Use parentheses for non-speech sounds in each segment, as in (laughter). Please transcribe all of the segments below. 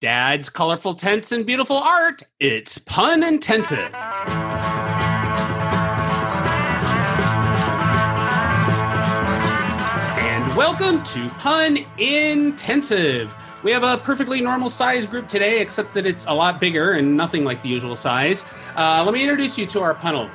Dad's colorful tents and beautiful art. It's pun intensive. And welcome to Pun Intensive. We have a perfectly normal size group today, except that it's a lot bigger and nothing like the usual size. Uh, let me introduce you to our panel.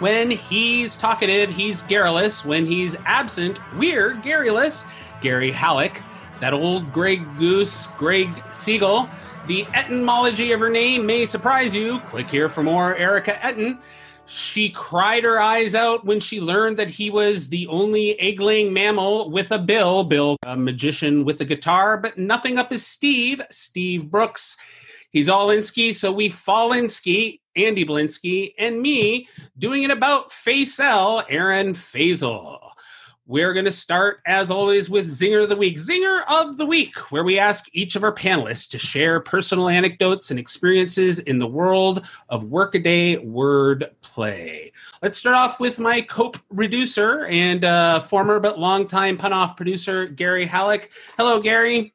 When he's talkative, he's garrulous. When he's absent, we're garrulous. Gary Halleck, that old Greg Goose, Greg Siegel. The etymology of her name may surprise you. Click here for more Erica Etten. She cried her eyes out when she learned that he was the only egg-laying mammal with a bill. Bill, a magician with a guitar, but nothing up his Steve, Steve Brooks. He's all in ski, so we fall in ski. Andy Blinsky and me doing it about Facel, Aaron Faisal. We're going to start, as always, with Zinger of the Week. Zinger of the Week, where we ask each of our panelists to share personal anecdotes and experiences in the world of workaday word play. Let's start off with my cope reducer and uh, former but longtime pun off producer, Gary Halleck. Hello, Gary.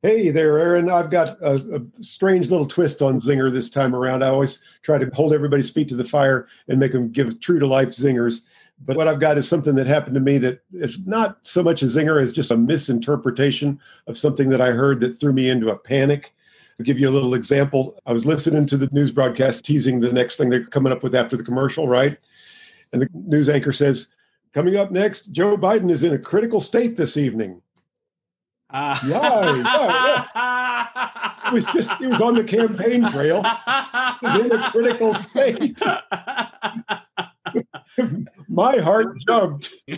Hey there, Aaron. I've got a, a, strange little twist on Zinger this time around. I always try to hold everybody's feet to the fire and make them give true to life zingers. But what I've got is something that happened to me that is not so much a zinger as just a misinterpretation of something that I heard that threw me into a panic. I'll give you a little example. I was listening to the news broadcast teasing the next thing they're coming up with after the commercial, right? And the news anchor says, Coming up next, Joe Biden is in a critical state this evening. Uh. (laughs) It was just, he was on the campaign trail. He was in a critical state. (laughs) My heart jumped. (laughs)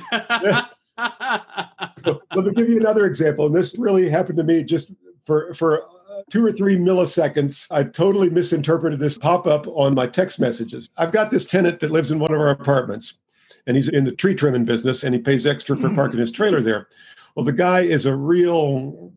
Let me give you another example. And this really happened to me just for, for uh, two or three milliseconds, I totally misinterpreted this pop up on my text messages. I've got this tenant that lives in one of our apartments, and he's in the tree trimming business, and he pays extra for mm-hmm. parking his trailer there. Well, the guy is a real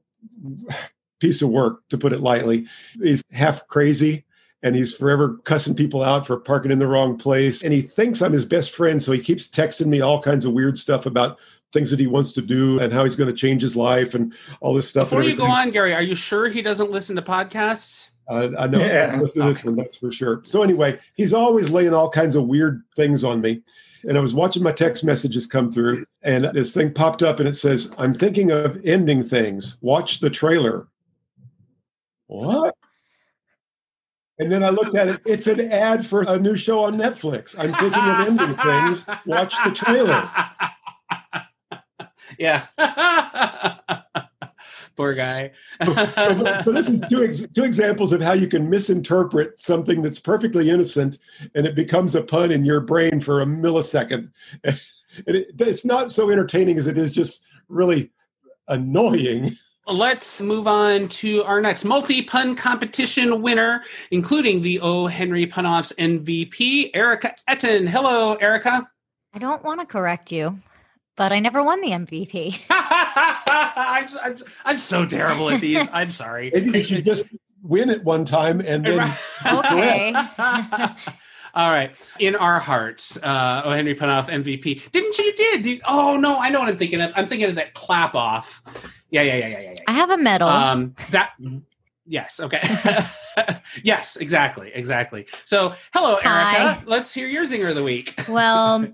piece of work, to put it lightly. He's half crazy and he's forever cussing people out for parking in the wrong place. And he thinks I'm his best friend. So he keeps texting me all kinds of weird stuff about things that he wants to do and how he's going to change his life and all this stuff. Before you go on, Gary, are you sure he doesn't listen to podcasts? Uh, I know. Yeah. Listen to this one, that's for sure. So anyway, he's always laying all kinds of weird things on me and I was watching my text messages come through, and this thing popped up and it says, I'm thinking of ending things. Watch the trailer. What? And then I looked at it. It's an ad for a new show on Netflix. I'm thinking of ending things. Watch the trailer. (laughs) Yeah. (laughs) Poor guy. so, so, this is two ex- two examples of how you can misinterpret something that's perfectly innocent, and it becomes a pun in your brain for a millisecond. (laughs) And it, it's not so entertaining as it is just really annoying. Let's move on to our next multi pun competition winner, including the O. Henry Punoffs MVP, Erica Etten. Hello, Erica. I don't want to correct you but I never won the MVP. (laughs) I'm, I'm, I'm, so terrible at these. (laughs) I'm sorry. Maybe you should just win it one time and then. okay. (laughs) All right. In our hearts, uh, O. Henry Punoff MVP. Didn't you? Did. you, oh, no. I know what I'm thinking of. I'm thinking of that clap off. Yeah, yeah, yeah, yeah, yeah. yeah. I have a medal. Um, that. Yes. Okay. (laughs) yes. Exactly. Exactly. So, hello, Erica. Let's hear your zinger of the week. (laughs) well,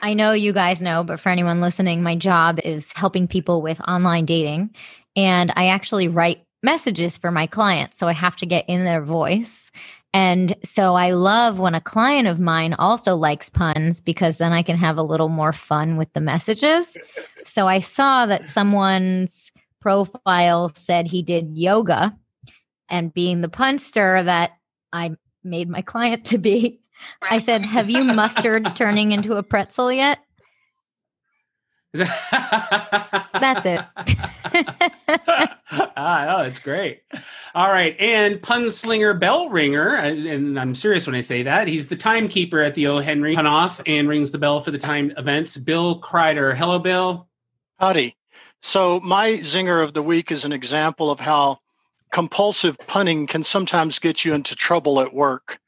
I know you guys know, but for anyone listening, my job is helping people with online dating. And I actually write messages for my clients. So I have to get in their voice. And so I love when a client of mine also likes puns because then I can have a little more fun with the messages. so I saw that someone's profile said he did yoga. And being the punster that I made my client to be, I said, Have you mustard turning into a pretzel yet? That's it. (laughs) ah, oh, that's great. All right. And Punslinger Bell Ringer, and I'm serious when I say that, he's the timekeeper at the O. Henry Punoff and rings the bell for the time events. Bill Kreider. Hello, Bill. Howdy. So, my zinger of the week is an example of how compulsive punning can sometimes get you into trouble at work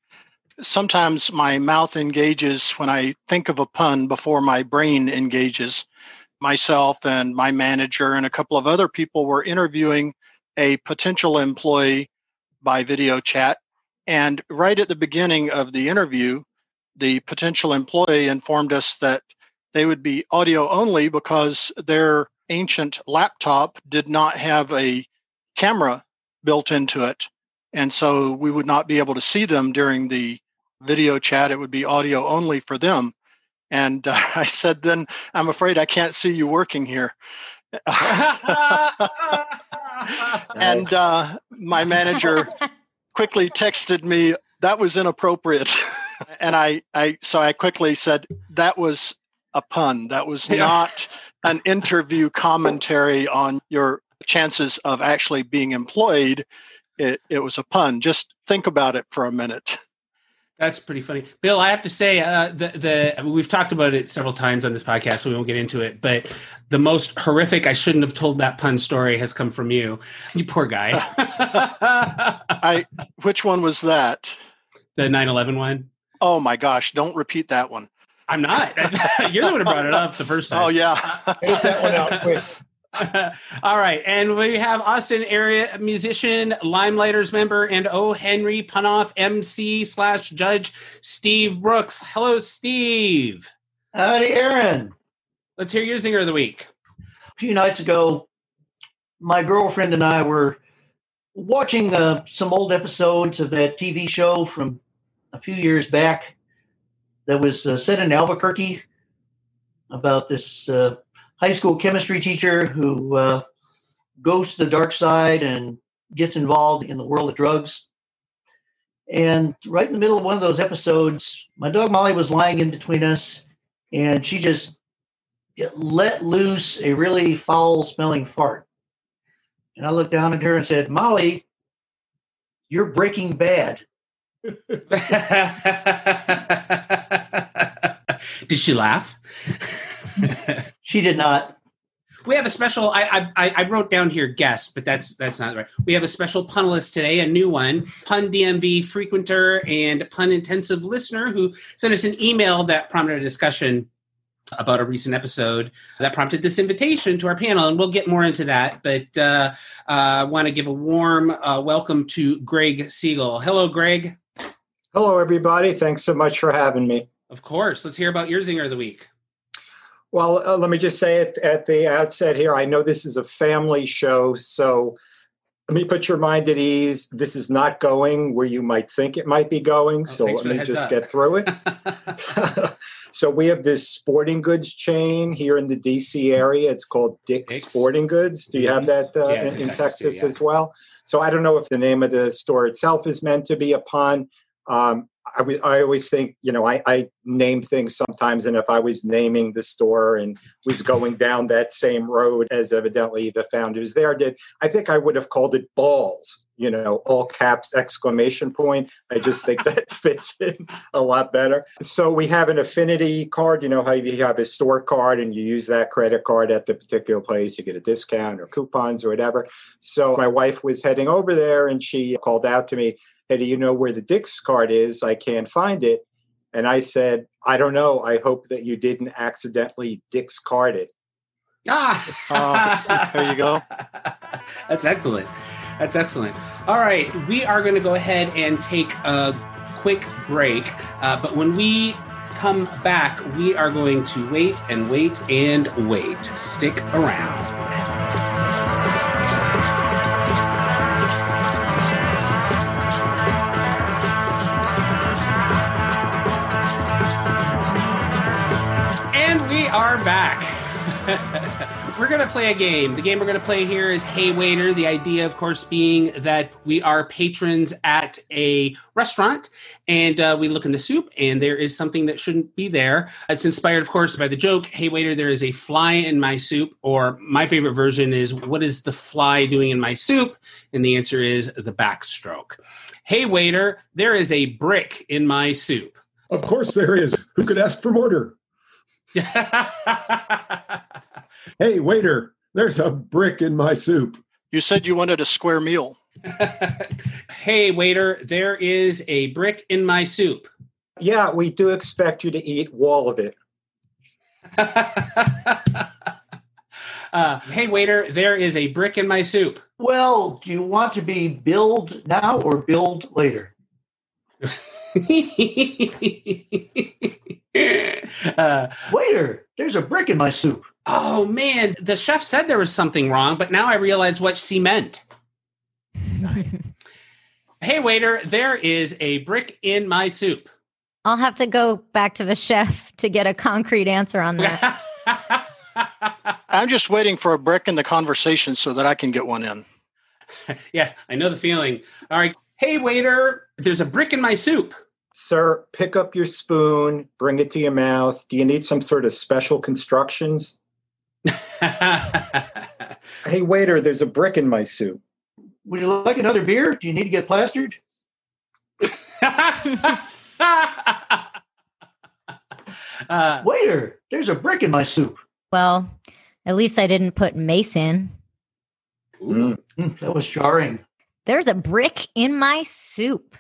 sometimes my mouth engages when I think of a pun before my brain engages. Myself and my manager and a couple of other people were interviewing a potential employee by video chat. And right at the beginning of the interview, the potential employee informed us that they would be audio only because their ancient laptop did not have a camera built into it. And so we would not be able to see them during the video chat. It would be audio only for them. And uh, (laughs) I said, then I'm afraid I can't see you working here. (laughs) and uh, my manager (laughs) quickly texted me, that was inappropriate. and I, I, so I quickly said, that was a pun. That was yeah. not an interview commentary on your chances of actually being employed. It, it was a pun. Just think about it for a minute. That's pretty funny, Bill. I have to say, uh, the the we've talked about it several times on this podcast, so we won't get into it. But the most horrific, I shouldn't have told that pun story, has come from you. You poor guy. (laughs) I. Which one was that? The 9-11 one. Oh my gosh! Don't repeat that one. I'm not. (laughs) You're the one who brought it up the first time. Oh yeah. Take that one out quick. (laughs) All right. And we have Austin area musician, Limeliters member, and O. Henry Punoff MC slash judge, Steve Brooks. Hello, Steve. Howdy, Aaron. Let's hear your zinger of the week. A few nights ago, my girlfriend and I were watching uh, some old episodes of that TV show from a few years back that was uh, set in Albuquerque about this uh, high school chemistry teacher who uh, goes to the dark side and gets involved in the world of drugs. And right in the middle of one of those episodes, my dog Molly was lying in between us, and she just let loose a really foul smelling fart. And I looked down at her and said, Molly, you're breaking bad. (laughs) (laughs) Did she laugh? (laughs) (laughs) she did not. We have a special. I, I I wrote down here guest, but that's that's not right. We have a special punalist today, a new one, pun DMV frequenter and pun intensive listener who sent us an email that prompted a discussion about a recent episode that prompted this invitation to our panel, and we'll get more into that. But uh, uh, I want to give a warm uh, welcome to Greg Siegel. Hello, Greg. Hello, everybody. Thanks so much for having me. Of course. Let's hear about your zinger of the week. Well, uh, let me just say it at the outset here. I know this is a family show, so let me put your mind at ease. This is not going where you might think it might be going. Oh, so let me just up. get through it. (laughs) (laughs) so we have this sporting goods chain here in the DC area. It's called Dick's, Dick's? Sporting Goods. Do you have mm-hmm. that uh, yeah, in, in, Texas, Texas yeah. as well? So I don't know if the name of the store itself is meant to be a pun. Um, I, I always think, you know, I, I name things sometimes, and if I was naming the store and was going down that same road as evidently the founders there did, I think I would have called it balls, you know, all caps exclamation point. I just think that (laughs) fits in a lot better. So we have an affinity card, you know, how you have a store card and you use that credit card at the particular place, you get a discount or coupons or whatever. So my wife was heading over there and she called out to me, hey, do you know where the Dick's card is? I can't find it. And I said, I don't know. I hope that you didn't accidentally Dick's card it. Ah, there you go. (laughs) That's excellent. That's excellent. All right, we are going to go ahead and take a quick break. Uh, but when we come back, we are going to wait and wait and wait. Stick around. Are back. (laughs) we're going to play a game. The game we're going to play here is Hey Waiter. The idea, of course, being that we are patrons at a restaurant and uh, we look in the soup and there is something that shouldn't be there. It's inspired, of course, by the joke Hey Waiter, there is a fly in my soup. Or my favorite version is What is the fly doing in my soup? And the answer is the backstroke. Hey Waiter, there is a brick in my soup. Of course there is. Who could ask for more? (laughs) hey, waiter, there's a brick in my soup. You said you wanted a square meal. (laughs) hey, waiter, there is a brick in my soup. Yeah, we do expect you to eat all of it. (laughs) uh, hey, waiter, there is a brick in my soup. Well, do you want to be billed now or billed later? (laughs) uh, Waiter, there's a brick in my soup. oh man, the chef said there was something wrong, but now I realize what she meant. (laughs) Hey, waiter, there is a brick in my soup. I'll have to go back to the chef to get a concrete answer on that. (laughs) I'm just waiting for a brick in the conversation so that I can get one in. yeah, I know the feeling. All right. Hey, waiter, there's a brick in my soup. Sir, pick up your spoon, bring it to your mouth. Do you need some sort of special constructions? (laughs) Hey, waiter, there's a brick in my soup. Would you like another beer? Do you need to get plastered? uh, (laughs) Waiter, there's a brick in my soup. well, at least I didn't put mace in. ooh. Hmm, that was jarring. There's a brick in my soup.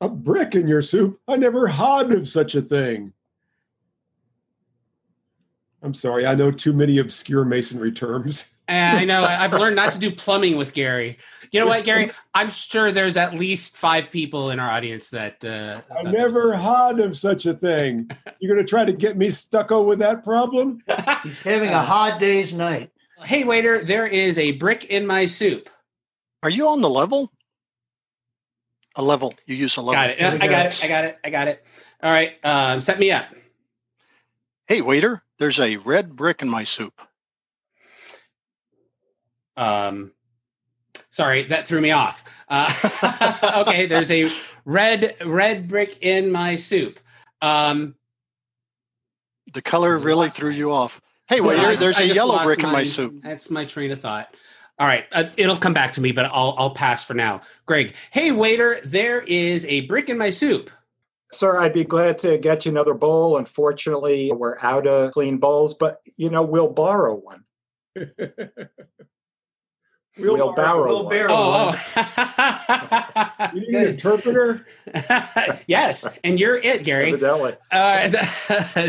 A brick in your soup? I never heard of such a thing. I'm sorry, I know too many obscure masonry terms. (laughs) I know. I- I've learned not to do plumbing with Gary. You know what, Gary? I'm sure there's at least five people in our audience that. Uh, I thought never heard of such a thing. You're going to try to get me stucco with that problem? (laughs) He's having a hot day's night. Hey, waiter, there is a brick in my soup. Are you on the level? A level. You use a level. Got it. Uh, I got it. I got it. I got it. All right. Um, set me up. Hey, waiter, there's a red brick in my soup. Um, sorry, that threw me off. Uh, (laughs) okay, there's a red red brick in my soup. Um, The color really threw you off. Hey, waiter, there's I a yellow brick in my my- soup. That's my train of thought. All right, uh, it'll come back to me, but I'll I'll pass for now. Greg, hey waiter, there is a brick in my soup. Sir, I'd be glad to get you another bowl. Unfortunately, we're out of clean bowls, but you know, we'll borrow one. (laughs) we'll Wheelbarrow. Wheelbarrow. Oh, You oh. need an interpreter? (laughs) yes, and you're it, Gary. Evidently. Uh, (laughs)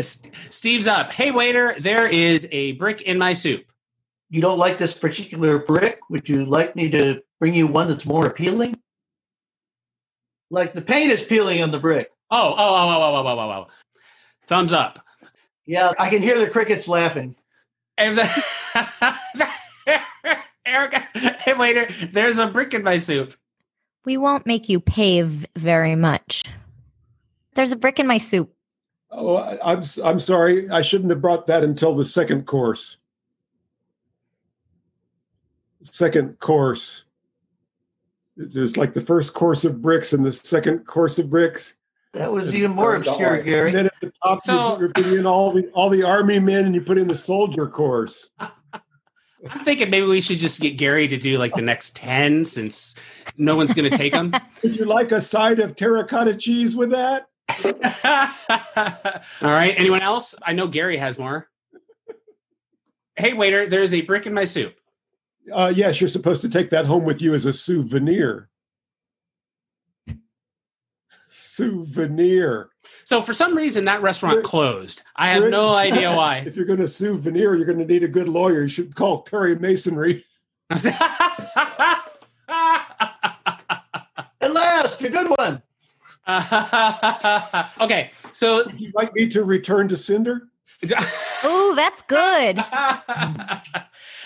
Steve's up. Hey waiter, there is a brick in my soup. You don't like this particular brick? Would you like me to bring you one that's more appealing? Like the paint is peeling on the brick. Oh, oh, oh, oh, oh, oh, oh, oh. Thumbs up. Yeah, I can hear the crickets laughing. If the, (laughs) Erica, hey waiter, there's a brick in my soup. We won't make you pay v- very much. There's a brick in my soup. Oh, I- I'm s- I'm sorry. I shouldn't have brought that until the second course. Second course. There's like the first course of bricks and the second course of bricks. That was even more obscure, And Gary. then at the top, So- you're putting in all the all the army men, and you put in the soldier course. (laughs) I'm thinking maybe we should just get Gary to do like the next 10 since no one's going to take them. (laughs) Would you like a side of terracotta cheese with that? (laughs) All right. Anyone else? I know Gary has more. Hey, waiter, there's a brick in my soup. Uh, yes, you're supposed to take that home with you as a souvenir. souvenir. So for some reason, that restaurant You're- closed. I have no (laughs) idea why. If you're going to souvenir, you're going to need a good lawyer. You should call Perry Masonry. (laughs) At last, a good one. (laughs) okay, so Would you like me to return to Cinder? Ooh, that's good.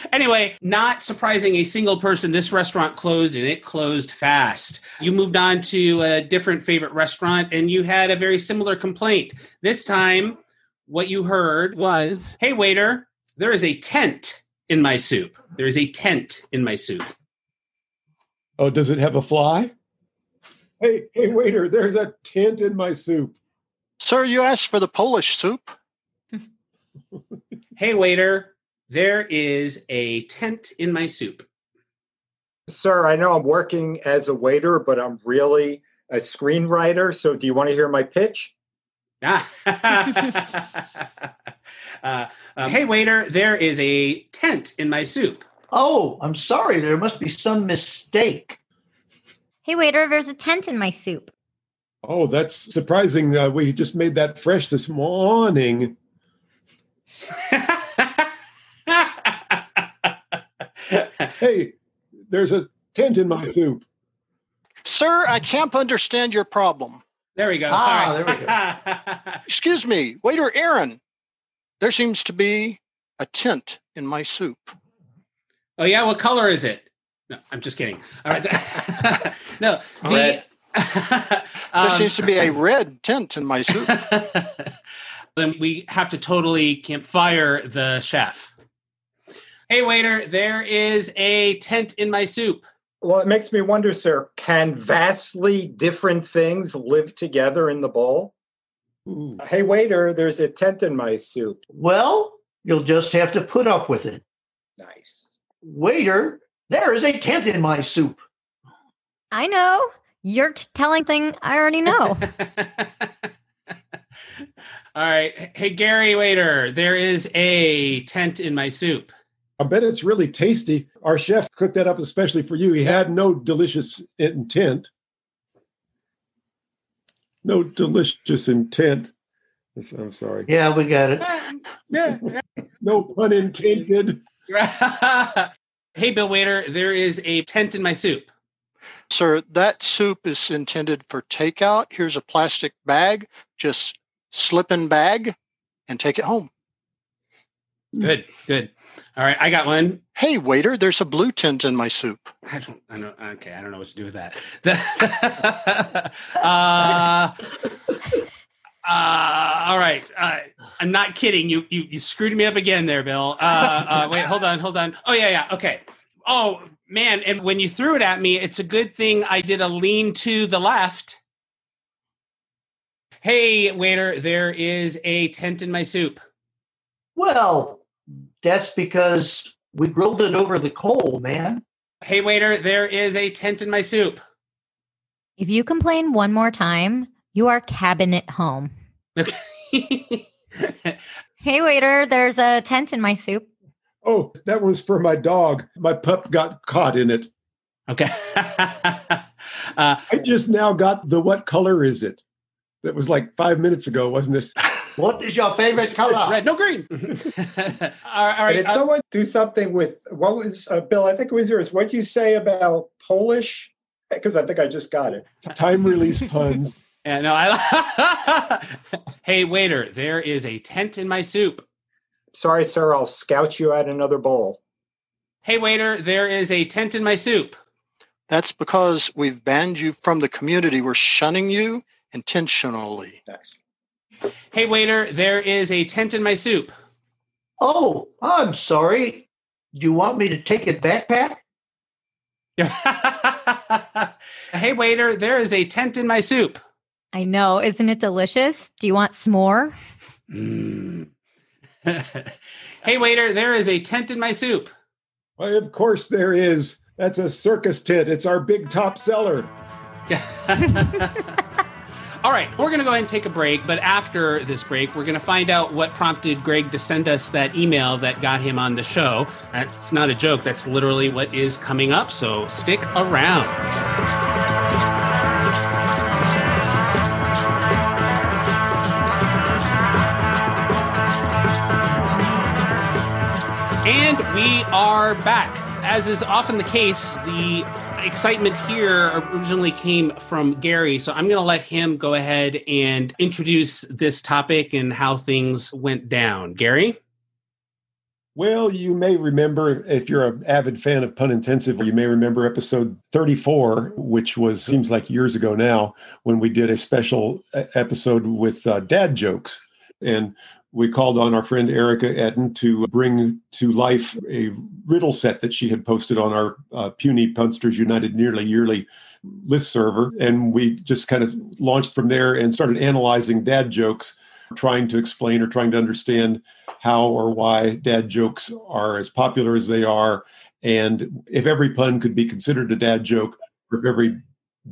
(laughs) anyway, not surprising a single person, this restaurant closed and it closed fast. You moved on to a different favorite restaurant and you had a very similar complaint. This time, what you heard was Hey, waiter, there is a tent in my soup. There is a tent in my soup. Oh, does it have a fly? Hey, hey, waiter, there's a tent in my soup. Sir, you asked for the Polish soup. Hey, waiter, there is a tent in my soup. Sir, I know I'm working as a waiter, but I'm really a screenwriter. So do you want to hear my pitch? Ah. (laughs) uh, um, hey, waiter, there is a tent in my soup. Oh, I'm sorry. There must be some mistake. Hey, waiter, there's a tent in my soup. Oh, that's surprising. Uh, we just made that fresh this morning. Hey, there's a tent in my soup. Sir, I can't understand your problem. There we go. Ah, All right. (laughs) Excuse me, waiter Aaron. There seems to be a tint in my soup. oh yeah, what color is it? No, I'm just kidding. All right. (laughs) no, the, Red. (laughs) There um, seems to be a red tint in my soup. Then we have to totally can't fire the chef. Hey waiter, there is a tent in my soup. Well, it makes me wonder, sir, can vastly different things live together in the bowl? Ooh. Hey, waiter, there's a tent in my soup. Well, you'll just have to put up with it. Nice. Waiter, there is a tent in my soup. I know. You're t- telling thing I already know. (laughs) All right. Hey Gary waiter, there is a tent in my soup. I bet it's really tasty. Our chef cooked that up especially for you. He had no delicious intent. No delicious intent. I'm sorry. Yeah, we got it. (laughs) Yeah. No pun intended. (laughs) hey Bill waiter, there is a tent in my soup. Sir, that soup is intended for takeout. Here's a plastic bag. Just slip in bag and take it home. Good, good. All right, I got one. Hey, waiter, there's a blue tint in my soup. I don't. I don't. Okay, I don't know what to do with that. (laughs) Uh, uh, all right. Uh, I'm not kidding. You, you you screwed me up again there, Bill. Uh, uh, wait, hold on, hold on. Oh yeah, yeah. Okay. Oh man, and when you threw it at me, it's a good thing I did a lean to the left. Hey, waiter, there is a tent in my soup. Well, that's because we grilled it over the coal, man. Hey, waiter, there is a tent in my soup. if you complain one more time, you are cabinet home. Okay. (laughs) Hey, waiter, there's a tent in my soup. Oh, that was for my dog. My pup got caught in it. okay. (laughs) uh, I just now got the what color is it? That was like five minutes ago, wasn't it? (laughs) What is your favorite color? red, no green. (laughs) (laughs) all right. All And did uh, someone do something with what was uh, Bill? I think it was yours. What did you say about Polish? Because I think I just got it. Time release puns. yeah, no, I. hey, waiter, there is a tent in my soup. Sorry, sir. I'll scout you at another bowl. Hey, waiter, there is a tent in my soup. That's because we've banned you from the community. We're shunning you intentionally. Thanks. Hey, waiter, there is a tent in my soup. Oh, I'm sorry. Do you want me to take a backpack? (laughs) hey, waiter, there is a tent in my soup. I know. Isn't it delicious? Do you want s'more? Mm. (laughs) hey, waiter, there is a tent in my soup. Why, of course there is. That's a circus tent. It's our big top seller. (laughs) All right, we're going to go ahead and take a break, but after this break, we're going to find out what prompted Greg to send us that email that got him on the show. That's not a joke, that's literally what is coming up, so stick around. And we are back. As is often the case, the excitement here originally came from Gary. So I'm going to let him go ahead and introduce this topic and how things went down. Gary? Well, you may remember if you're an avid fan of Pun Intensive, you may remember episode 34, which was seems like years ago now, when we did a special episode with uh, dad jokes. And we called on our friend Erica Etten to bring to life a riddle set that she had posted on our uh, Puny Punsters United Nearly Yearly list server. And we just kind of launched from there and started analyzing dad jokes, trying to explain or trying to understand how or why dad jokes are as popular as they are. And if every pun could be considered a dad joke, or if every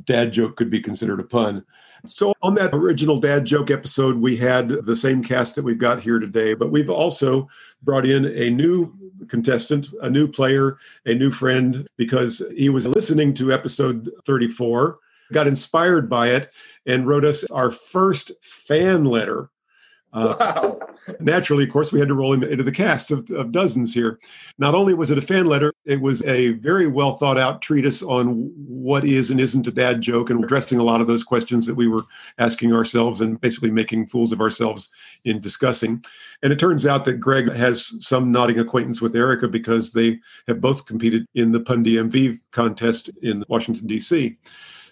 dad joke could be considered a pun. So, on that original dad joke episode, we had the same cast that we've got here today, but we've also brought in a new contestant, a new player, a new friend, because he was listening to episode 34, got inspired by it, and wrote us our first fan letter. Uh, wow. naturally, of course, we had to roll him into the cast of, of dozens here. Not only was it a fan letter, it was a very well thought out treatise on what is and isn't a dad joke and addressing a lot of those questions that we were asking ourselves and basically making fools of ourselves in discussing. And it turns out that Greg has some nodding acquaintance with Erica because they have both competed in the Pun DMV contest in Washington, D.C.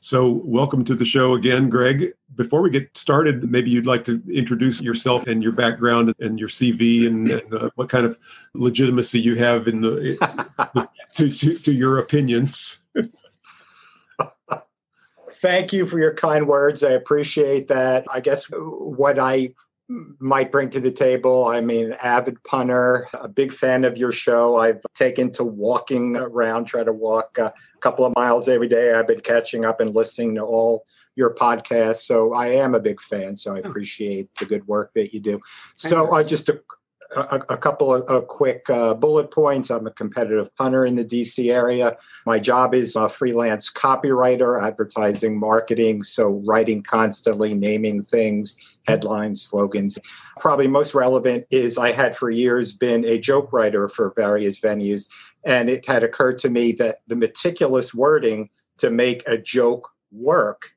So, welcome to the show again, Greg. Before we get started, maybe you'd like to introduce yourself and your background and your CV and, and uh, what kind of legitimacy you have in the (laughs) to, to, to your opinions. Thank you for your kind words. I appreciate that. I guess what I might bring to the table. I mean, avid punter, a big fan of your show. I've taken to walking around, try to walk a couple of miles every day. I've been catching up and listening to all your podcasts. So I am a big fan. So I appreciate the good work that you do. So uh, just a, a, a couple of, quick uh, bullet points. I'm a competitive punter in the DC area. My job is a freelance copywriter, advertising, marketing. So writing constantly, naming things, headlines, slogans. Probably most relevant is I had for years been a joke writer for various venues. And it had occurred to me that the meticulous wording to make a joke work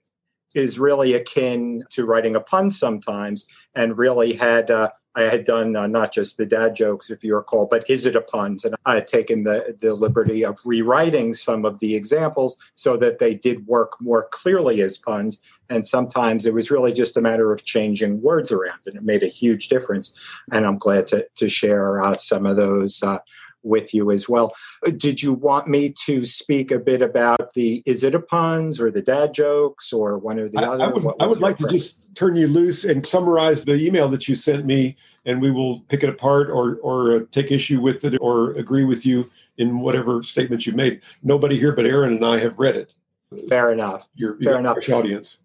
is really akin to writing a pun sometimes and really had uh, I had done uh, not just the dad jokes, if you recall, but is it a puns? And I had taken the, the liberty of rewriting some of the examples so that they did work more clearly as puns. And sometimes it was really just a matter of changing words around, and it made a huge difference. And I'm glad to, to share uh, some of those uh, with you as well. Did you want me to speak a bit about the is it a puns or the dad jokes or one or the I, other? I would, I would like to just turn you loose and summarize the email that you sent me, and we will pick it apart or or uh, take issue with it or agree with you in whatever statements you made. Nobody here but Aaron and I have read it. Fair enough. Your, Fair your enough. audience.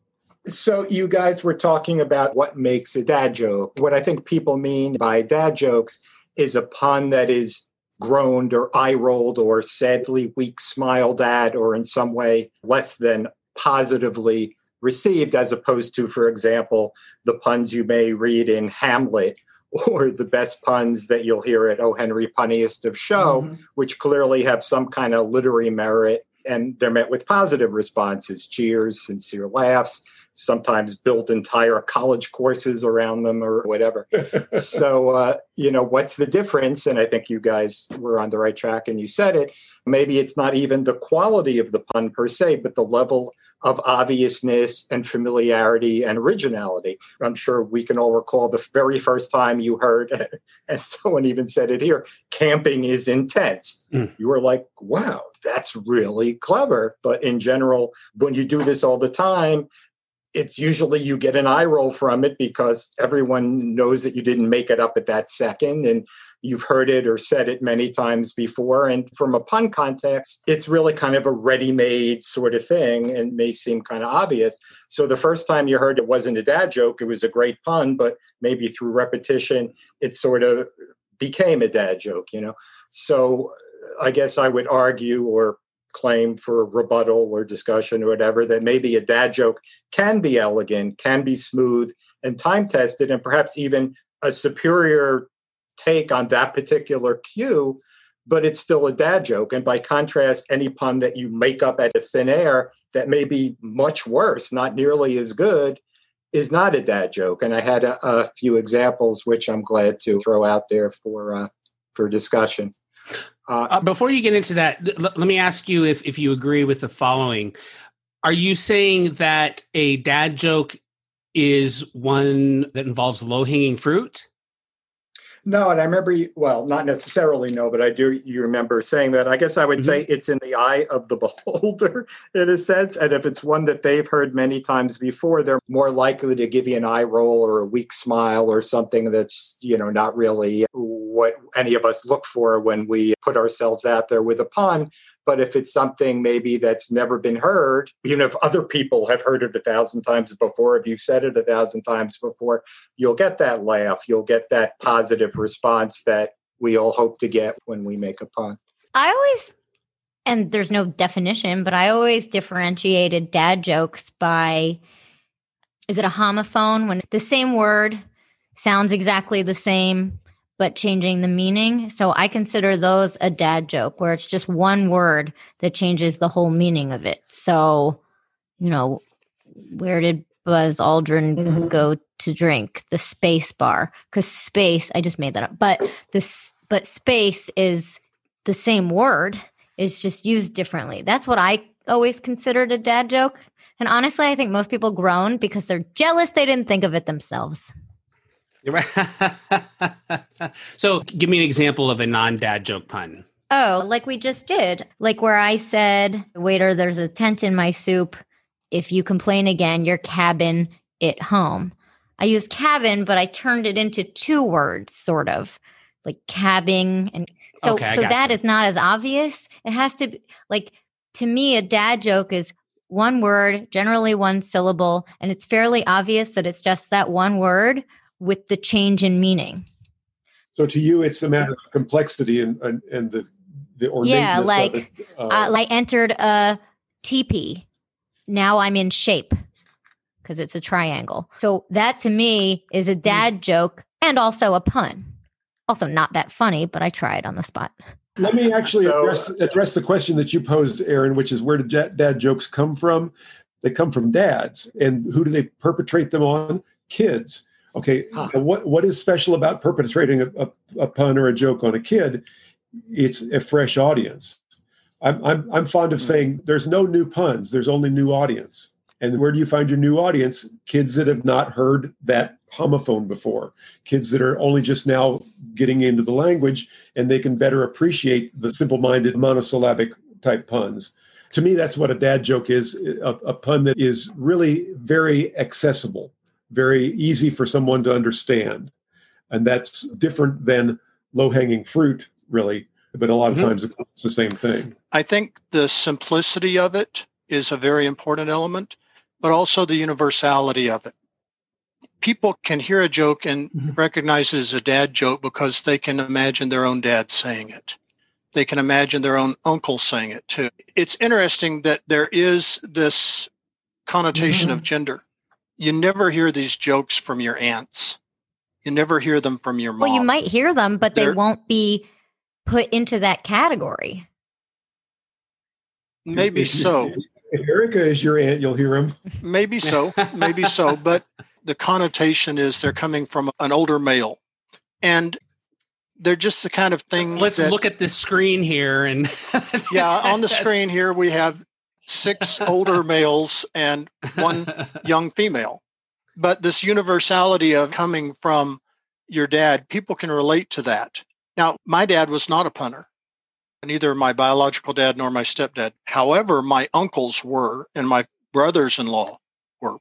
So you guys were talking about what makes a dad joke. What I think people mean by dad jokes is a pun that is groaned or eye rolled or sadly weak smiled at or in some way less than positively received, as opposed to, for example, the puns you may read in Hamlet (laughs) or the best puns that you'll hear at Oh Henry Punniest of Show, mm-hmm. which clearly have some kind of literary merit and they're met with positive responses, cheers, sincere laughs, sometimes built entire college courses around them or whatever. so, (laughs) uh, you know, what's the difference? And I think you guys were on the right track and you said it. Maybe it's not even the quality of the pun per se, but the level of obviousness and familiarity and originality. I'm sure we can all recall the very first time you heard, (laughs) and someone even said it here camping is intense. Mm. You were like, wow, that's really clever. But in general, when you do this all the time, it's usually you get an eye roll from it because everyone knows that you didn't make it up at that second and you've heard it or said it many times before. And from a pun context, it's really kind of a ready made sort of thing and may seem kind of obvious. So the first time you heard it wasn't a dad joke, it was a great pun, but maybe through repetition, it sort of became a dad joke, you know? So I guess I would argue or claim for rebuttal or discussion or whatever that maybe a dad joke can be elegant, can be smooth and time tested, and perhaps even a superior take on that particular cue, but it's still a dad joke. And by contrast, any pun that you make up out of thin air that may be much worse, not nearly as good, is not a dad joke. And I had a, a few examples which I'm glad to throw out there for uh, for discussion. Uh, uh, before you get into that, l- let me ask you if, if you agree with the following. Are you saying that a dad joke is one that involves low hanging fruit? No, and I remember, you, well, not necessarily no, but I do. You remember saying that. I guess I would mm-hmm. say it's in the eye of the (laughs) beholder, in a sense. And if it's one that they've heard many times before, they're more likely to give you an eye roll or a weak smile or something that's you know not really what any of us look for when we put ourselves out there with a pun. But if it's something maybe that's never been heard, even if other people have heard it a thousand times before, if you've said it a thousand times before, you'll get that laugh. You'll get that positive response that we all hope to get when we make a pun. I always, and there's no definition, but I always differentiated dad jokes by is it a homophone when the same word sounds exactly the same but changing the meaning. So I consider those a dad joke where it's just one word that changes the whole meaning of it. So, you know, where did Buzz Aldrin Mhm. go to drink? The space bar. Because space, I just made that up. But this but space is the same word, it's just used differently. That's what I always considered a dad joke. And honestly, I think most people groan because they're jealous they didn't think of it themselves. (laughs) So, give me an example of a non-dad joke pun. Oh, like we just did. Like where I said, waiter, there's a tent in my soup. If you complain again, your cabin it home. I used cabin, but I turned it into two words, sort of like cabbing. And so, Okay, so that gotcha. is not as obvious. It has to be like, to me, a dad joke is one word, generally one syllable, and it's fairly obvious that it's just that one word with the change in meaning. So to you, it's a matter of complexity and and, and the the ornateness Yeah, of like, it. Uh, uh, I entered a teepee. Now I'm in shape because it's a triangle. So that to me is a Hmm. dad joke and also a pun. Also not that funny, but I tried on the spot. Let me actually So- address address the question that you posed, Aaron, which is where do ja- dad jokes come from? They come from dads, and who do they perpetrate them on? Kids. Okay, Huh. what what is special about perpetrating a, a, a pun or a joke on a kid? It's a fresh audience. I'm I'm I'm fond of hmm. saying there's no new puns. There's only new audience. And where do you find your new audience? Kids that have not heard that homophone before, kids that are only just now getting into the language and they can better appreciate the simple minded monosyllabic type puns. To me, that's what a dad joke is a, a pun that is really very accessible, very easy for someone to understand. And that's different than low hanging fruit, really. But a lot of Mhm. times it's the same thing. I think the simplicity of it is a very important element, but also the universality of it. People can hear a joke and Mhm. recognize it as a dad joke because they can imagine their own dad saying it. They can imagine their own uncle saying it too. It's interesting that there is this connotation of gender. You never hear these jokes from your aunts. You never hear them from your mom. Well, you might hear them, but they They're- won't be put into that category. Maybe (laughs) so. If Erica is your aunt, you'll hear him. Maybe so, maybe so, (laughs) but the connotation is they're coming from an older male, and they're just the kind of thing. Let's that- look at this screen here and (laughs) Yeah, on the screen here we have six older (laughs) males and one young female, but this universality of coming from your dad, people can relate to that. Now, my dad was not a punter. Neither my biological dad nor my stepdad. However, my uncles were, and my brothers in law were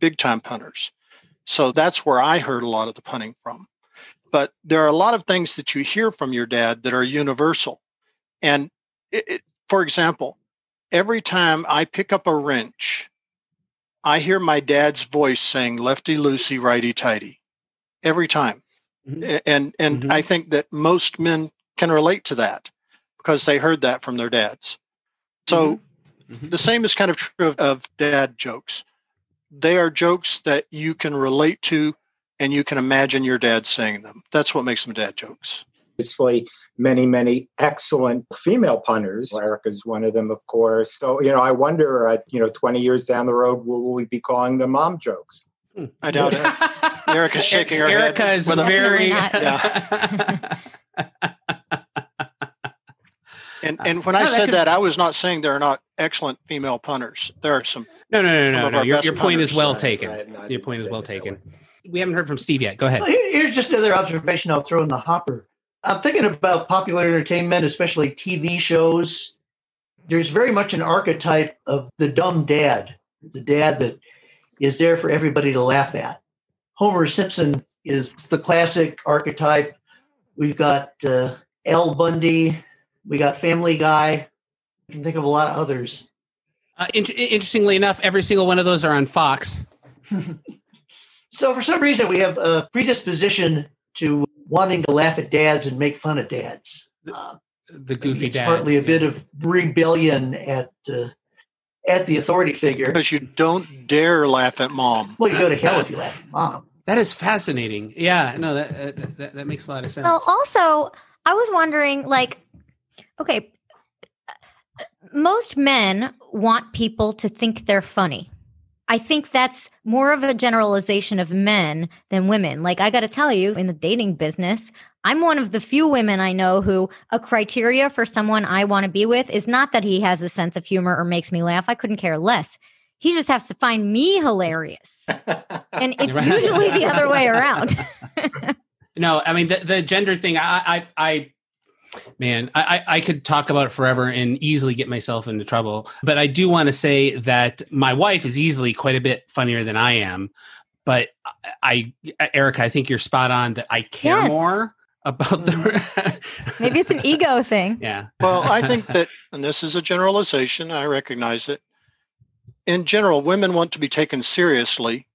big time punters. So that's where I heard a lot of the punting from. But there are a lot of things that you hear from your dad that are universal. And it, it, for example, every time I pick up a wrench, I hear my dad's voice saying lefty loosey, righty tighty. Every time. Mhm. A- And and Mhm. I think that most men can relate to that because they heard that from their dads. So Mhm. the same is kind of true of, of dad jokes. They are jokes that you can relate to and you can imagine your dad saying them. That's what makes them dad jokes. obviously many many excellent female punters erica's one of them of course so you know i wonder uh, you know 20 years down the road will we be calling them mom jokes I doubt it. (laughs) Erica's shaking her head Erica is very. Definitely (laughs) And and when I No, that said could- that, I was not saying there are not excellent female punters. There are some. no, no, no, no, no. Your, your point is well taken. right, no, I Your point is well taken. We haven't heard from Steve yet. Go ahead. Well, Here's just another observation I'll throw in the hopper. I'm thinking about popular entertainment, especially TV shows. There's very much an archetype of the dumb dad, the dad that is there for everybody to laugh at. Homer Simpson is the classic archetype. We've got uh, Al Bundy, we got Family Guy. I can think of a lot of others. Uh, in- interestingly enough, every single one of those are on Fox. (laughs) So for some reason, we have a predisposition to wanting to laugh at dads and make fun of dads. Uh, The goofy it's dad. partly a yeah. bit of rebellion at uh, at the authority figure. Because you don't dare laugh at mom. Well, you go to hell if you laugh at mom. That is fascinating. Yeah, no, that, that that, that makes a lot of sense. Well, also, I was wondering, like, okay, most men want people to think they're funny. I think that's more of a generalization of men than women. Like, I got to tell you, in the dating business, I'm one of the few women I know who a criteria for someone I want to be with is not that he has a sense of humor or makes me laugh. I couldn't care less. He just has to find me hilarious. (laughs) And it's usually the other way around. (laughs) (laughs) No, I mean the, the gender thing. I, I, I man, I, I I could talk about it forever and easily get myself into trouble. But I do want to say that my wife is easily quite a bit funnier than I am. But I, Erica, I think you're spot on that I care Yes. more about the. Mm-hmm. (laughs) Maybe it's an ego thing. (laughs) yeah. Well, I think that, and this is a generalization, I recognize it. In general, women want to be taken seriously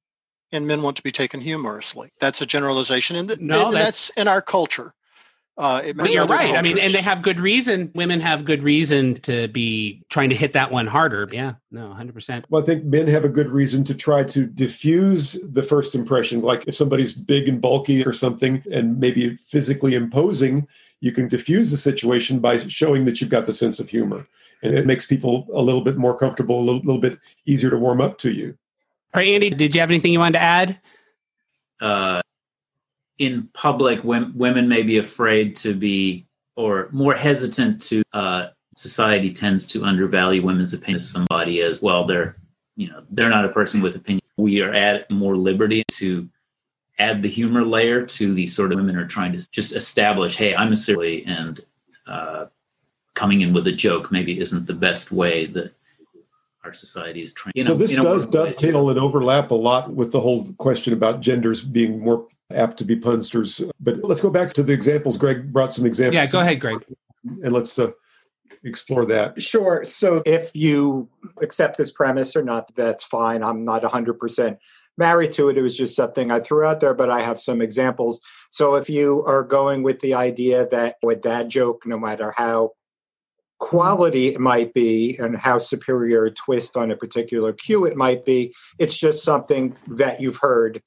and men want to be taken humorously. That's a generalization. And, th- No, and that's- that's in our culture. Uh, it But you're other right. I mean, and they have good reason. Women have good reason to be trying to hit that one harder. Yeah. No, hundred percent. Well, I think men have a good reason to try to diffuse the first impression. Like if somebody's big and bulky or something and maybe physically imposing, you can diffuse the situation by showing that you've got the sense of humor. And it makes people a little bit more comfortable, a little, little bit easier to warm up to you. All right, Andy, did you have anything you wanted to add? uh, in public, wom- women may be afraid to be or more hesitant to. Uh, society tends to undervalue women's opinion as somebody as well. They're, you know, they're not a person with opinion. We are at more liberty to add the humor layer to the sort of women are trying to just establish, hey, I'm a silly and uh, coming in with a joke maybe isn't the best way that our society is trained. You so know, this does workplace. dovetail and overlap a lot with the whole question about genders being more apt to be punsters. But let's go back to the examples. Greg brought some examples. Yeah, go ahead, Greg. And let's uh, explore that. Sure. So if you accept this premise or not, that's fine. I'm not 100% married to it. It was just something I threw out there, but I have some examples. So if you are going with the idea that with that joke, no matter how quality it might be and how superior a twist on a particular cue it might be, it's just something that you've heard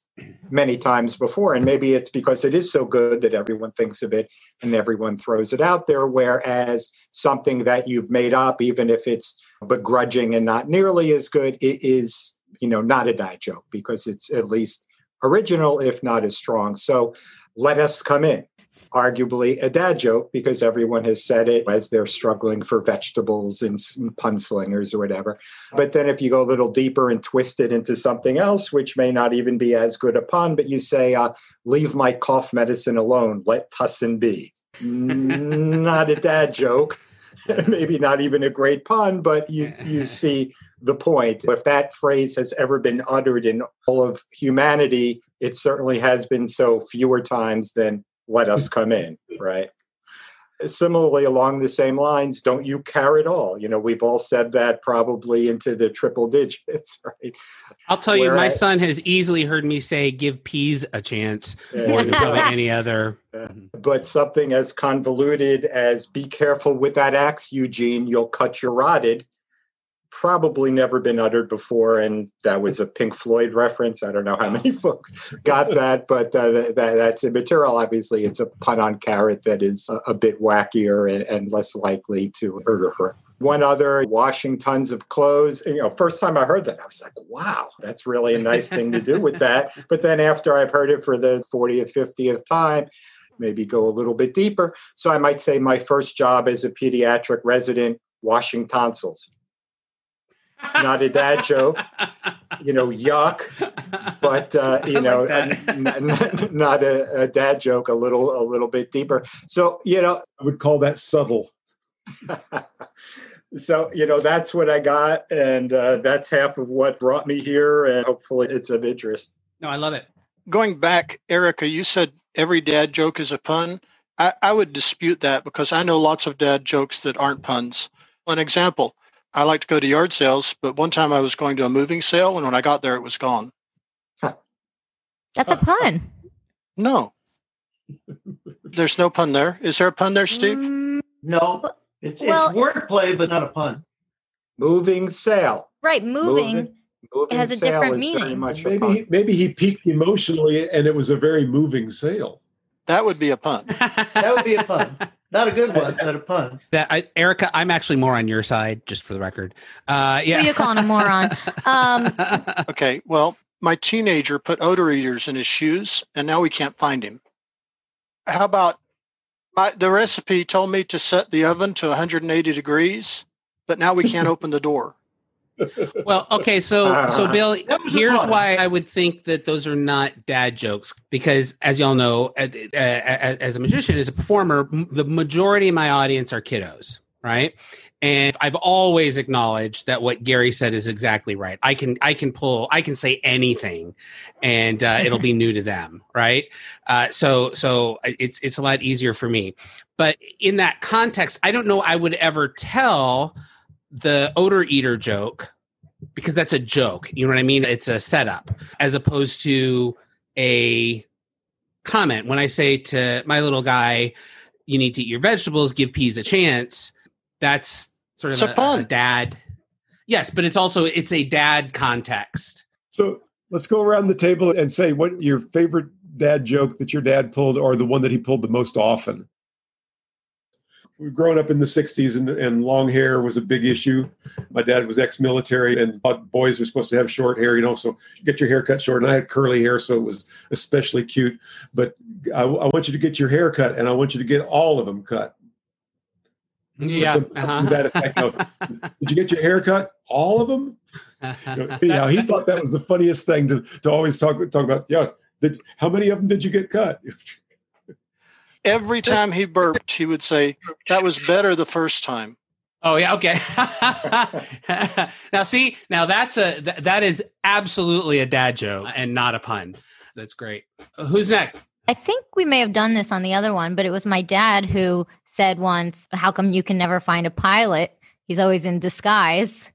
many times before. And maybe it's because it is so good that everyone thinks of it and everyone throws it out there. Whereas something that you've made up, even if it's begrudging and not nearly as good, it is, you know, not a dad joke because it's at least original, if not as strong. So let us come in. Arguably a dad joke because everyone has said it as they're struggling for vegetables and s- pun slingers or whatever. But then if you go a little deeper and twist it into something else, which may not even be as good a pun, but you say, uh, leave my cough medicine alone, let Tussin be. (laughs) not a dad joke. (laughs) Maybe not even a great pun, but you, you (laughs) see the point. If that phrase has ever been uttered in all of humanity, it certainly has been so fewer times than let us come in, right? Similarly, along the same lines, don't you care at all? You know, we've all said that probably into the triple digits, (laughs) right? I'll tell you, my Whereas- son has easily heard me say "give peas a chance" more than probably (laughs) any other. Mm-hmm. But something as convoluted as be careful with that axe, Eugene, you'll cut your rotted, probably never been uttered before. And that was a Pink Floyd reference. I don't know how many (laughs) folks got (laughs) that, but uh, that, that's immaterial. Obviously, it's a pun on carrot that is a, a bit wackier and, and less likely to hurt her. One other, washing tons of clothes. You know, first time I heard that, I was like, wow, that's really a nice thing to do with that. (laughs) But then after I've heard it for the 40th, 50th time, maybe go a little bit deeper. So I might say my first job as a pediatric resident, washing tonsils. Not a dad joke, you know, yuck, but uh, (laughs) you know, like that. n- n- not a, a dad joke, a little, a little bit deeper. So you know, I would call that subtle. (laughs) so you know, that's what I got, and uh, that's half of what brought me here, and hopefully, it's of interest. no, I love it. Going back, Erica, you said every dad joke is a pun. I, I would dispute that because I know lots of dad jokes that aren't puns. An example, I like to go to yard sales, but one time I was going to a moving sale, and when I got there, it was gone. That's a pun. (laughs) No. There's no pun there. Is there a pun there, Steve? Mm, No, it's, Well- it's wordplay, but not a pun. Moving sale. right, moving. Moving. Moving has a sale different is very meaning. much a Maybe he, maybe he peaked emotionally, and it was a very moving sale. That would be a pun. (laughs) That would be a pun. Not a good one, but a pun. That I, Erica, I'm actually more on your side, just for the record. Uh, Who yeah, you calling a moron? (laughs) Um, Okay, well, my teenager put odor eaters in his shoes, and now we can't find him. How about my, the recipe told me to set the oven to 180 degrees, but now we can't (laughs) open the door. Well, okay, so so (laughs) Bill, That was a here's why I would think that those are not dad jokes because, as y'all know, uh, uh, as a magician, as a performer, the majority of my audience are kiddos, right? And I've always acknowledged that what Gary said is exactly right. I can I can pull I can say anything, and uh, it'll be new to them, right? Uh, so so it's it's a lot easier for me. But in that context, I don't know I would ever tell the odor eater joke because that's a joke. You know what I mean? It's a setup as opposed to a comment. When I say to my little guy, you need to eat your vegetables, give peas a chance, that's sort of It's a pun. dad. Yes, but it's also it's a dad context. So let's go around the table and say what your favorite dad joke that your dad pulled, or the one that he pulled the most often. Grown up in the 60s and, and long hair was a big issue. My dad was ex military and boys are supposed to have short hair, you know, so get your hair cut short. And I had curly hair, so it was especially cute. But I, I want you to get your hair cut and I want you to get all of them cut. Yeah. something to that effect. No, uh-huh. Did you get your hair cut? All of them? (laughs) yeah, he thought that was the funniest thing to, to always talk talk about. Yeah, did, how many of them did you get cut? Every time he burped, he would say, That was better the first time. Oh yeah, okay. (laughs) now see, now that's a th- that is absolutely a dad joke and not a pun. That's great. Who's next? I think we may have done this on the other one, but it was my dad who said once, How come you can never find a pilot? He's always in disguise,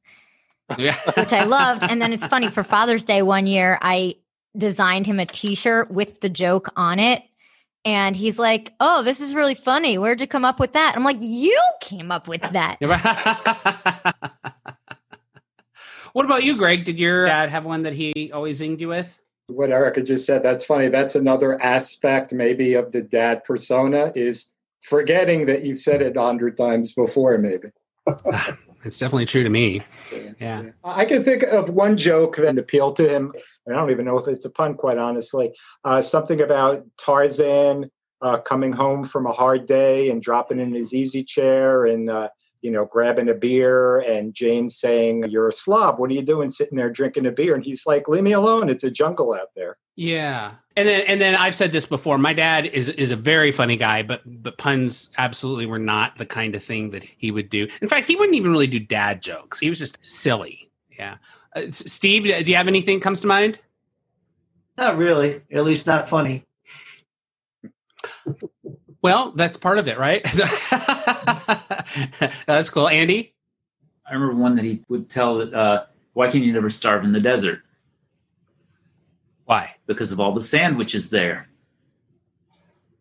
Yeah. which I loved. And then it's funny for Father's Day one year, I designed him a t shirt with the joke on it. And he's like, Oh, this is really funny. Where'd you come up with that? I'm like, You came up with that. (laughs) what about you, Greg? Did your dad have one that he always zinged you with? What Erica just said, that's funny. That's another aspect, maybe, of the dad persona is forgetting that you've said it a hundred times before, maybe. (laughs) It's definitely true to me. Yeah. I can think of one joke that appealed to him. I don't even know if it's a pun, quite honestly. Uh, something about Tarzan uh, coming home from a hard day and dropping in his easy chair and, uh, you know, grabbing a beer, and Jane saying, You're a slob. What are you doing sitting there drinking a beer? And he's like, Leave me alone. It's a jungle out there. Yeah. And then and then I've said this before. My dad is is a very funny guy, but but puns absolutely were not the kind of thing that he would do. In fact, he wouldn't even really do dad jokes. He was just silly. Yeah. Uh, Steve, do you have anything comes to mind? Not really. At least not funny. Well, that's part of it, right? (laughs) that's cool. Andy? I remember one that he would tell that, uh, why can you never starve in the desert? Why? Because of all the sandwiches there.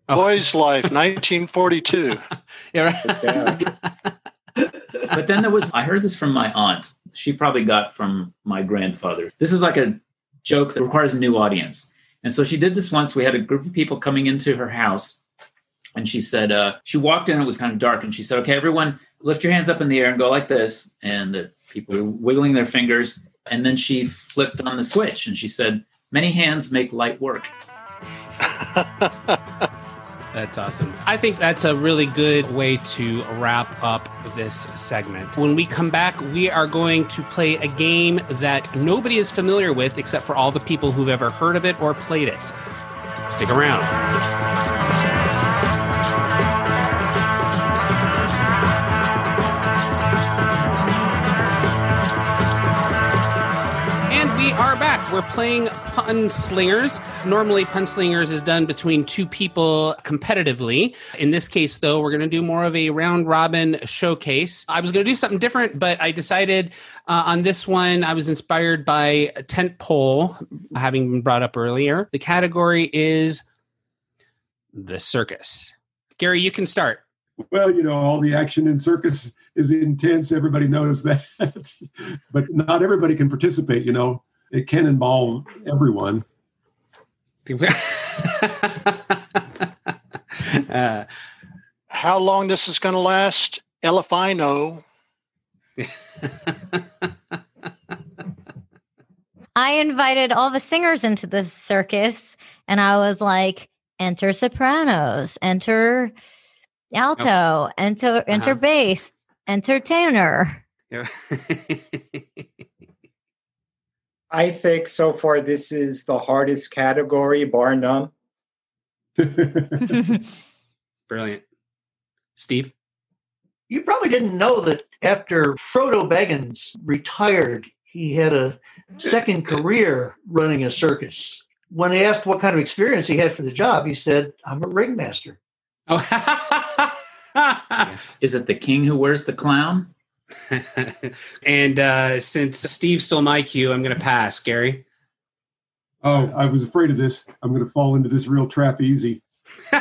Oh. Boy's Life, (laughs) 1942. Yeah. But then there was, I heard this from my aunt. She probably got from my grandfather. This is like a joke that requires a new audience. And so she did this once. We had a group of people coming into her house. And she said, uh, she walked in, it was kind of dark. And she said, okay, everyone lift your hands up in the air and go like this. And the people were wiggling their fingers. And then she flipped on the switch and she said, many hands make light work. (laughs) That's awesome. I think that's a really good way to wrap up this segment. When we come back, we are going to play a game that nobody is familiar with except for all the people who've ever heard of it or played it. Stick around. We're playing Pun Slingers. Normally, Pun Slingers is done between two people competitively. In this case, though, we're going to do more of a round robin showcase. I was going to do something different, but I decided uh, on this one, I was inspired by a tent pole, having been brought up earlier. The category is the circus. Gary, you can start. Well, you know, all the action in circus is intense. Everybody knows that, (laughs) but not everybody can participate. You know, it can involve everyone. uh, (laughs) How long this is going to last? Hell if I know. (laughs) I invited all the singers into the circus and I was like, enter sopranos, enter alto, enter enter Uh-huh. bass, enter tenor. yeah. (laughs) I think so far this is the hardest category, bar none. (laughs) Brilliant. Steve? You probably didn't know that after Frodo Baggins retired, he had a second career running a circus. When they asked what kind of experience he had for the job, he said, I'm a ringmaster. Oh. (laughs) Is it the king who wears the clown? (laughs) and uh, since Steve stole my cue, I'm going to pass. Gary? oh, I was afraid of this. I'm going to fall into this real trap easy. (laughs)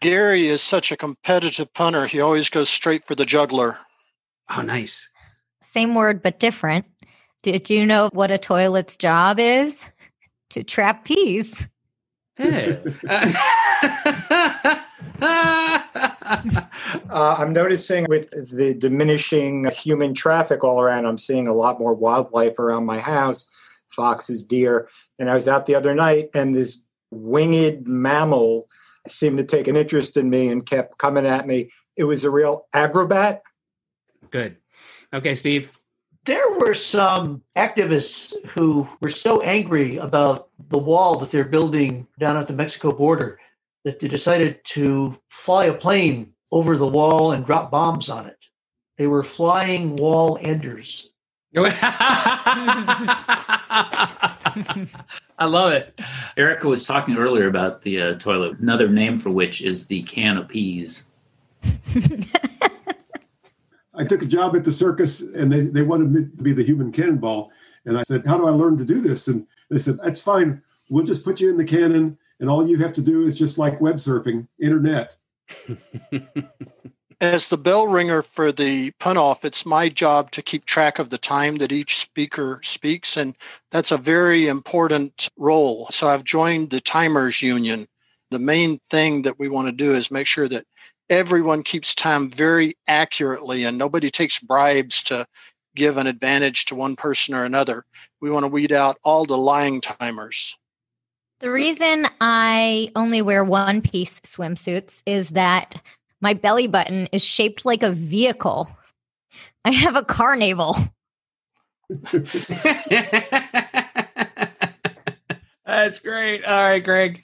Gary is such a competitive punter. He always goes straight for the juggler. oh, nice. Same word but different. Did you know what a toilet's job is? To trap peas. Hey. Uh, (laughs) (laughs) Uh, I'm noticing with the diminishing human traffic all around, I'm seeing a lot more wildlife around my house foxes, deer. And I was out the other night, and this winged mammal seemed to take an interest in me and kept coming at me. It was a real acrobat. Good. Okay, Steve. There were some activists who were so angry about the wall that they're building down at the Mexico border that they decided to fly a plane over the wall and drop bombs on it. They were flying wall enders. (laughs) I love it. Erica was talking earlier about the uh, toilet. Another name for which is the can of peas. (laughs) I took a job at the circus and they, they wanted me to be the human cannonball. And I said, How do I learn to do this? And they said, That's fine. We'll just put you in the cannon. And all you have to do is just like web surfing, internet. (laughs) As the bell ringer for the pun off, it's my job to keep track of the time that each speaker speaks. And that's a very important role. So I've joined the Timers Union. The main thing that we want to do is make sure that everyone keeps time very accurately and nobody takes bribes to give an advantage to one person or another. We want to weed out all the lying timers. The reason I only wear one piece swimsuits is that my belly button is shaped like a vehicle. I have a car navel. (laughs) That's great. All right, Greg.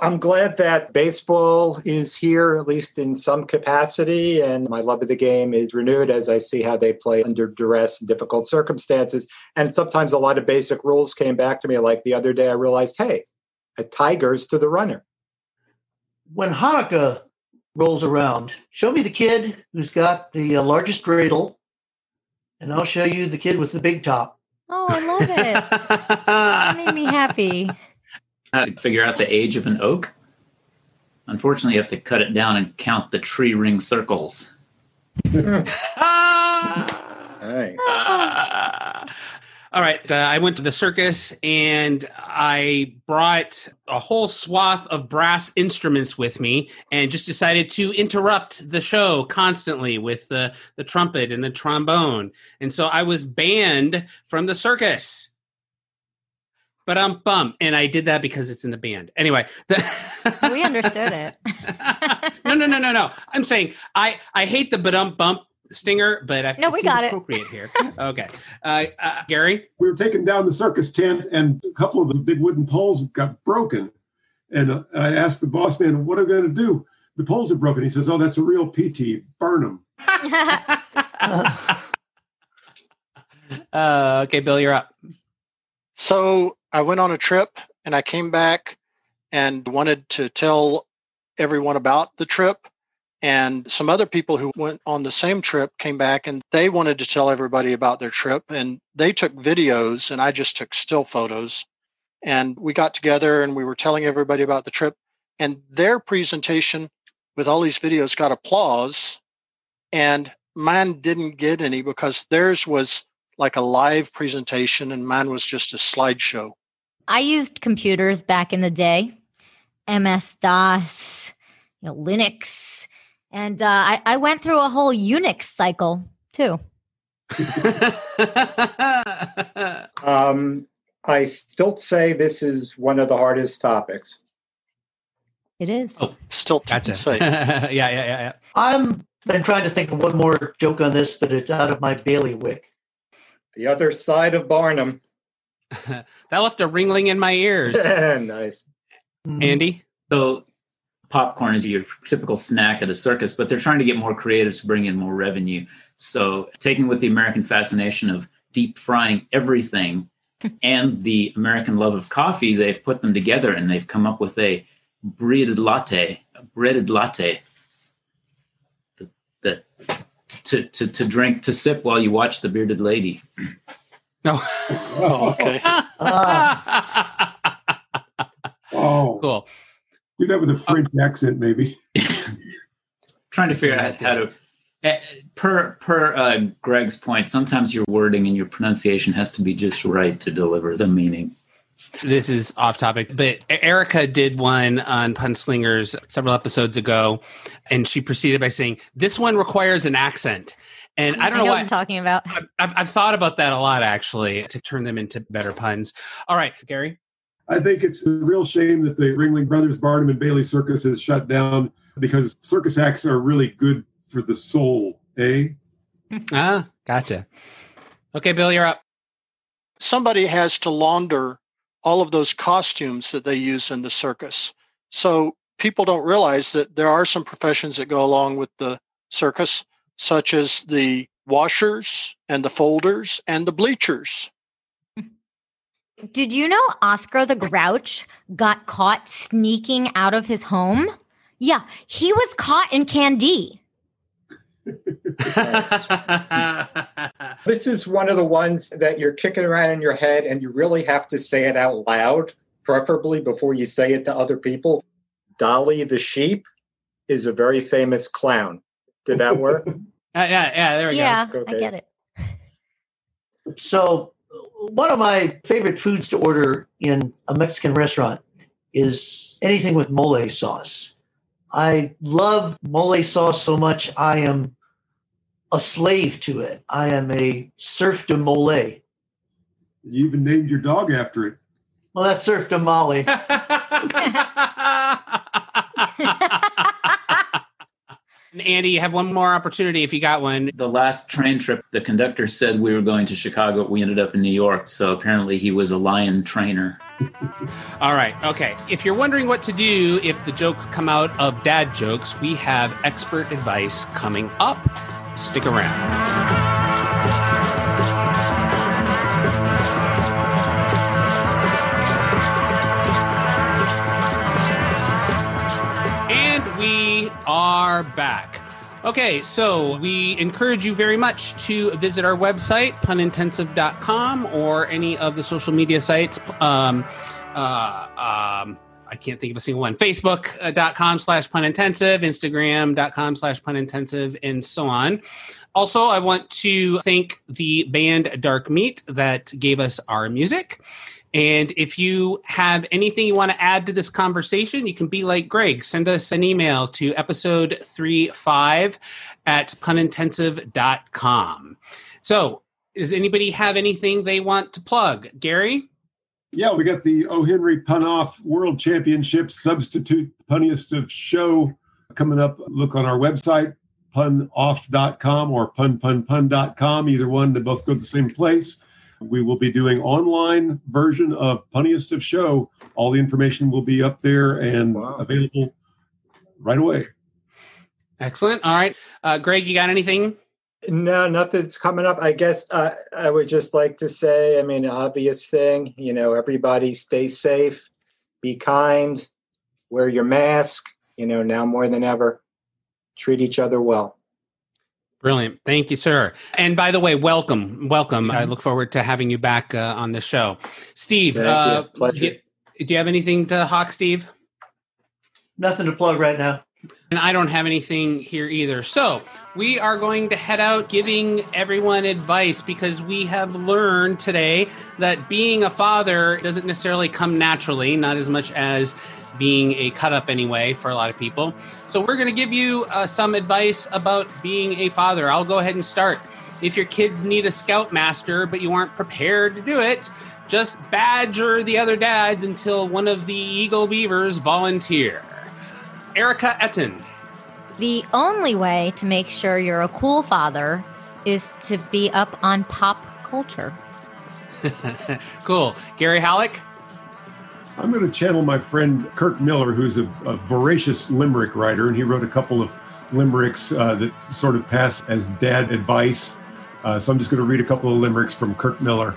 I'm glad that baseball is here, at least in some capacity, and my love of the game is renewed as I see how they play under duress and difficult circumstances. And sometimes a lot of basic rules came back to me. Like the other day, I realized, hey, a tiger's to the runner. When Hanukkah rolls around, show me the kid who's got the uh, largest dreidel, and I'll show you the kid with the big top. Oh, I love it. (laughs) That made me happy. How to figure out the age of an oak? Unfortunately, you have to cut it down and count the tree ring circles. Ah! (laughs) (laughs) Nice. Ah. All right. Uh, I went to the circus and I brought a whole swath of brass instruments with me and just decided to interrupt the show constantly with the, the trumpet and the trombone. And so I was banned from the circus. But I'm bum. And I did that because it's in the band. Anyway. The (laughs) We understood it. (laughs) no, no, no, no, no. I'm saying I, I hate the but um bump stinger, but I No, we seems got it. appropriate here. Okay. Uh, uh, Gary? We were taking down the circus tent, and a couple of the big wooden poles got broken. And uh, I asked the boss man, What am I going to do? The poles are broken. He says, Oh, that's a real PT. Burn them. (laughs) uh, okay, Bill, you're up. So I went on a trip and I came back and wanted to tell everyone about the trip. And some other people who went on the same trip came back and they wanted to tell everybody about their trip. And they took videos and I just took still photos. And we got together and we were telling everybody about the trip. And their presentation with all these videos got applause, and mine didn't get any because theirs was like a live presentation and mine was just a slideshow. I used computers back in the day, MS DOS, you know, Linux, and uh, I, I went through a whole Unix cycle too. (laughs) Um, I still say this is one of the hardest topics. It is. Oh, Still to gotcha. say. (laughs) yeah, yeah, yeah, yeah. I'm been trying to think of one more joke on this, but it's out of my bailiwick. The other side of Barnum. (laughs) that left a ringling in my ears. nice. Andy? So popcorn is your typical snack at a circus, but they're trying to get more creative to bring in more revenue. So taking with the American fascination of deep frying everything (laughs) and the American love of coffee, they've put them together and they've come up with a breaded latte, a breaded latte that, that to, to, to drink, to sip while you watch the bearded lady. No. Oh, Okay. (laughs) oh. cool. Do that with a French accent, maybe. (laughs) trying to figure out how to eh, per per uh, greg's point sometimes your wording and your pronunciation has to be just right to deliver the meaning this is off topic, but Erica did one on Punslingers several episodes ago, and she proceeded by saying, "This one requires an accent." And I don't know, what. I'm talking about. I've, I've, I've thought about that a lot actually to turn them into better puns. All right, Gary. I think it's a real shame that the Ringling Brothers Barnum and Bailey Circus is shut down because circus acts are really good for the soul, eh? (laughs) Ah, gotcha. Okay, Bill, you're up. Somebody has to launder all of those costumes that they use in the circus. So people don't realize that there are some professions that go along with the circus, such as the washers and the folders and the bleachers. Did you know Oscar the Grouch got caught sneaking out of his home? Yeah, he was caught in Candie. (laughs) This is one of the ones that you're kicking around in your head and you really have to say it out loud, preferably before you say it to other people. Dolly the sheep is a very famous clown. Did that work? (laughs) Uh, yeah, yeah, there we Yeah, go. I Okay. get it. So, one of my favorite foods to order in a Mexican restaurant is anything with mole sauce. I love mole sauce so much, I am a slave to it. I am a surf de mole. You even named your dog after it. Well, that's surf de Molly. (laughs) (laughs) (laughs) Andy, you have one more opportunity if you got one. the last train trip the conductor said we were going to chicago we ended up in new york so apparently he was a lion trainer (laughs) All right. Okay. If you're wondering what to do if the jokes come out of dad jokes, we have expert advice coming up. Stick around. Are back. Okay, so we encourage you very much to visit our website, punintensive.com, or any of the social media sites. Um, uh, um, I can't think of a single one. Facebook.com slash punintensive, Instagram.com slash punintensive, and so on. Also, I want to thank the band Dark Meat that gave us our music. And if you have anything you want to add to this conversation, you can be like Greg. Send us an email to episode 35 at punintensive.com. So, does anybody have anything they want to plug? Gary? Yeah, we got the O. Henry Pun Off World Championship Substitute Punniest of Show coming up. Look on our website, punoff.com or punpunpun.com. Either one, they both go to the same place. We will be doing online version of Punniest of Show. All the information will be up there and Wow. available right away. Excellent. All right. Uh, Greg, you got anything? No, nothing's coming up. I guess uh, I would just like to say, I mean, obvious thing, you know, everybody stay safe, be kind, wear your mask, you know, now more than ever, treat each other well. Brilliant. Thank you, sir. And by the way, welcome. Welcome. I look forward to having you back uh, on the show. Steve, Thank uh, you. Pleasure. Do, do you have anything to hawk, Steve? Nothing to plug right now. And I don't have anything here either. So we are going to head out giving everyone advice because we have learned today that being a father doesn't necessarily come naturally, not as much as being a cut up anyway for a lot of people. So we're going to give you uh, some advice about being a father. I'll go ahead and start. If your kids need a scoutmaster, but you aren't prepared to do it, just badger the other dads until one of the Eagle Beavers volunteer. Erica Etten. The only way to make sure you're a cool father is to be up on pop culture. (laughs) cool. Gary Hallock? I'm going to channel my friend Kirk Miller, who's a, a voracious limerick writer, and he wrote a couple of limericks uh, that sort of pass as dad advice. Uh, so I'm just going to read a couple of limericks from Kirk Miller.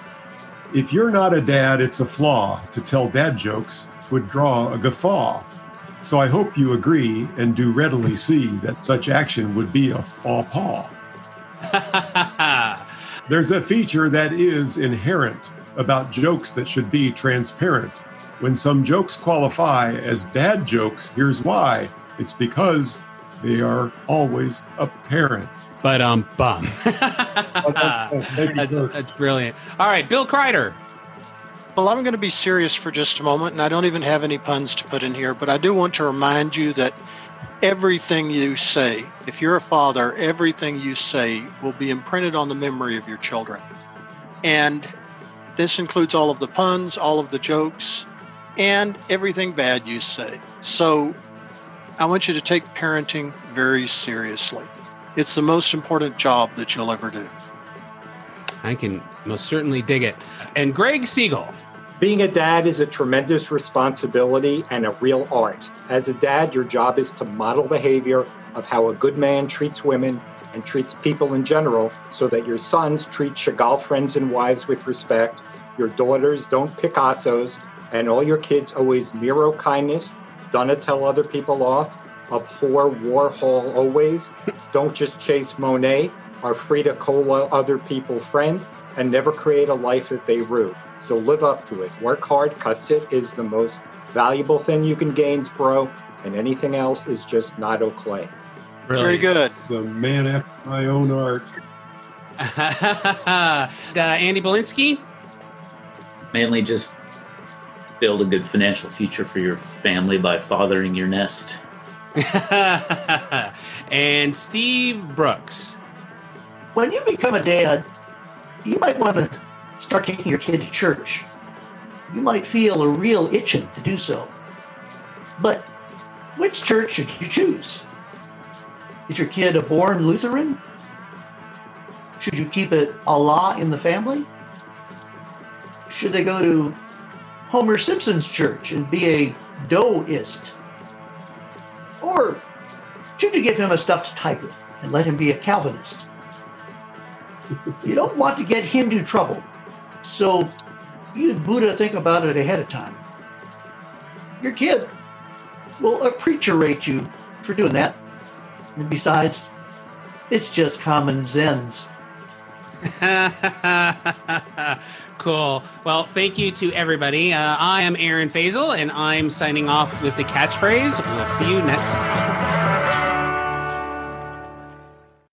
If you're not a dad, it's a flaw. To tell dad jokes would draw a guffaw. So I hope you agree and do readily see that such action would be a faux pas. (laughs) There's a feature that is inherent about jokes that should be transparent. When some jokes qualify as dad jokes, here's why. It's because they are always apparent. But um bum. (laughs) that's, that's brilliant. All right, Bill Kreider. Well, I'm going to be serious for just a moment, and I don't even have any puns to put in here, but I do want to remind you that everything you say, if you're a father, everything you say will be imprinted on the memory of your children. And this includes all of the puns, all of the jokes, and everything bad you say. So I want you to take parenting very seriously. It's the most important job that you'll ever do. I can most certainly dig it. And Greg Siegel. Being a dad is a tremendous responsibility and a real art. As a dad, your job is to model behavior of how a good man treats women and treats people in general so that your sons treat Chagall friends and wives with respect, your daughters don't Picassos, and all your kids always mirror kindness, don't tell other people off, abhor Warhol always, (laughs) don't just chase Monet, are free to cola other people friend, and never create a life that they rue. So live up to it. Work hard, cause it is the most valuable thing you can gain, bro, and anything else is just not okay. Very good. The man after my own art. (laughs) uh, Andy Belinsky. Mainly just build a good financial future for your family by fathering your nest. (laughs) and Steve Brooks. When you become a dad, you might want to start taking your kid to church. You might feel a real itching to do so. But which church should you choose? Is your kid a born Lutheran? Should you keep it Allah in the family? Should they go to Homer Simpson's church and be a Doeist? Or should you give him a stuffed tiger and let him be a Calvinist? you don't want to get Hindu trouble, so you Buddha think about it ahead of time. Your kid will appreciate you for doing that. And besides, it's just common zens. (laughs) cool. Well, thank you to everybody. Uh, I am Aaron Faisal, and I'm signing off with the catchphrase. We'll see you next time.